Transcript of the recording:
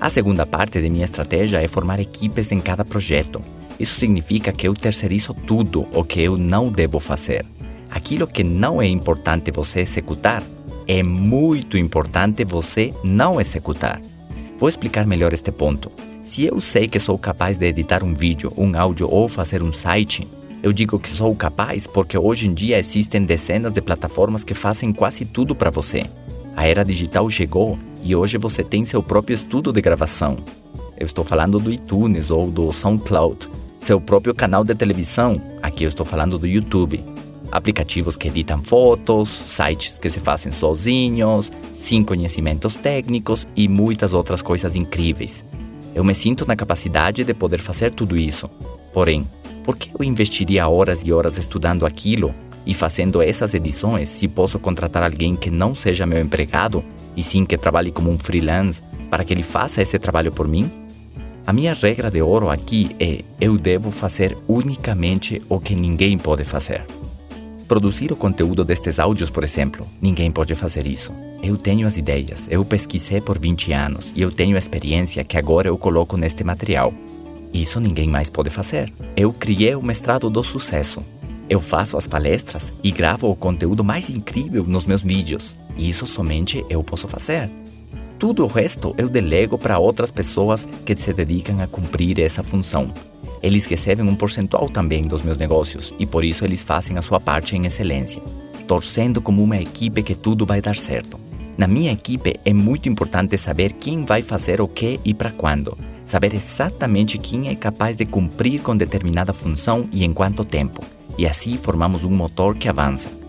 A segunda parte de minha estratégia é formar equipes em cada projeto. Isso significa que eu terceirizo tudo o que eu não devo fazer. Aquilo que não é importante você executar, é muito importante você não executar. Vou explicar melhor este ponto. Se eu sei que sou capaz de editar um vídeo, um áudio ou fazer um site, eu digo que sou capaz porque hoje em dia existem dezenas de plataformas que fazem quase tudo para você. A era digital chegou e hoje você tem seu próprio estudo de gravação. Eu estou falando do iTunes ou do SoundCloud, seu próprio canal de televisão, aqui eu estou falando do YouTube. Aplicativos que editam fotos, sites que se fazem sozinhos, sem conhecimentos técnicos e muitas outras coisas incríveis. Eu me sinto na capacidade de poder fazer tudo isso. Porém, por que eu investiria horas e horas estudando aquilo e fazendo essas edições se posso contratar alguém que não seja meu empregado e sim que trabalhe como um freelance para que ele faça esse trabalho por mim? A minha regra de ouro aqui é: eu devo fazer unicamente o que ninguém pode fazer. Produzir o conteúdo destes áudios, por exemplo, ninguém pode fazer isso. Eu tenho as ideias, eu pesquisei por 20 anos e eu tenho a experiência que agora eu coloco neste material. Isso ninguém mais pode fazer. Eu criei o mestrado do sucesso. Eu faço as palestras e gravo o conteúdo mais incrível nos meus vídeos. E isso somente eu posso fazer. Tudo o resto eu delego para outras pessoas que se dedicam a cumprir essa função. Eles recebem um percentual também dos meus negócios e por isso eles fazem a sua parte em excelência, torcendo como uma equipe que tudo vai dar certo. Na minha equipe é muito importante saber quem vai fazer o que e para quando, saber exatamente quem é capaz de cumprir com determinada função e em quanto tempo e assim formamos um motor que avança.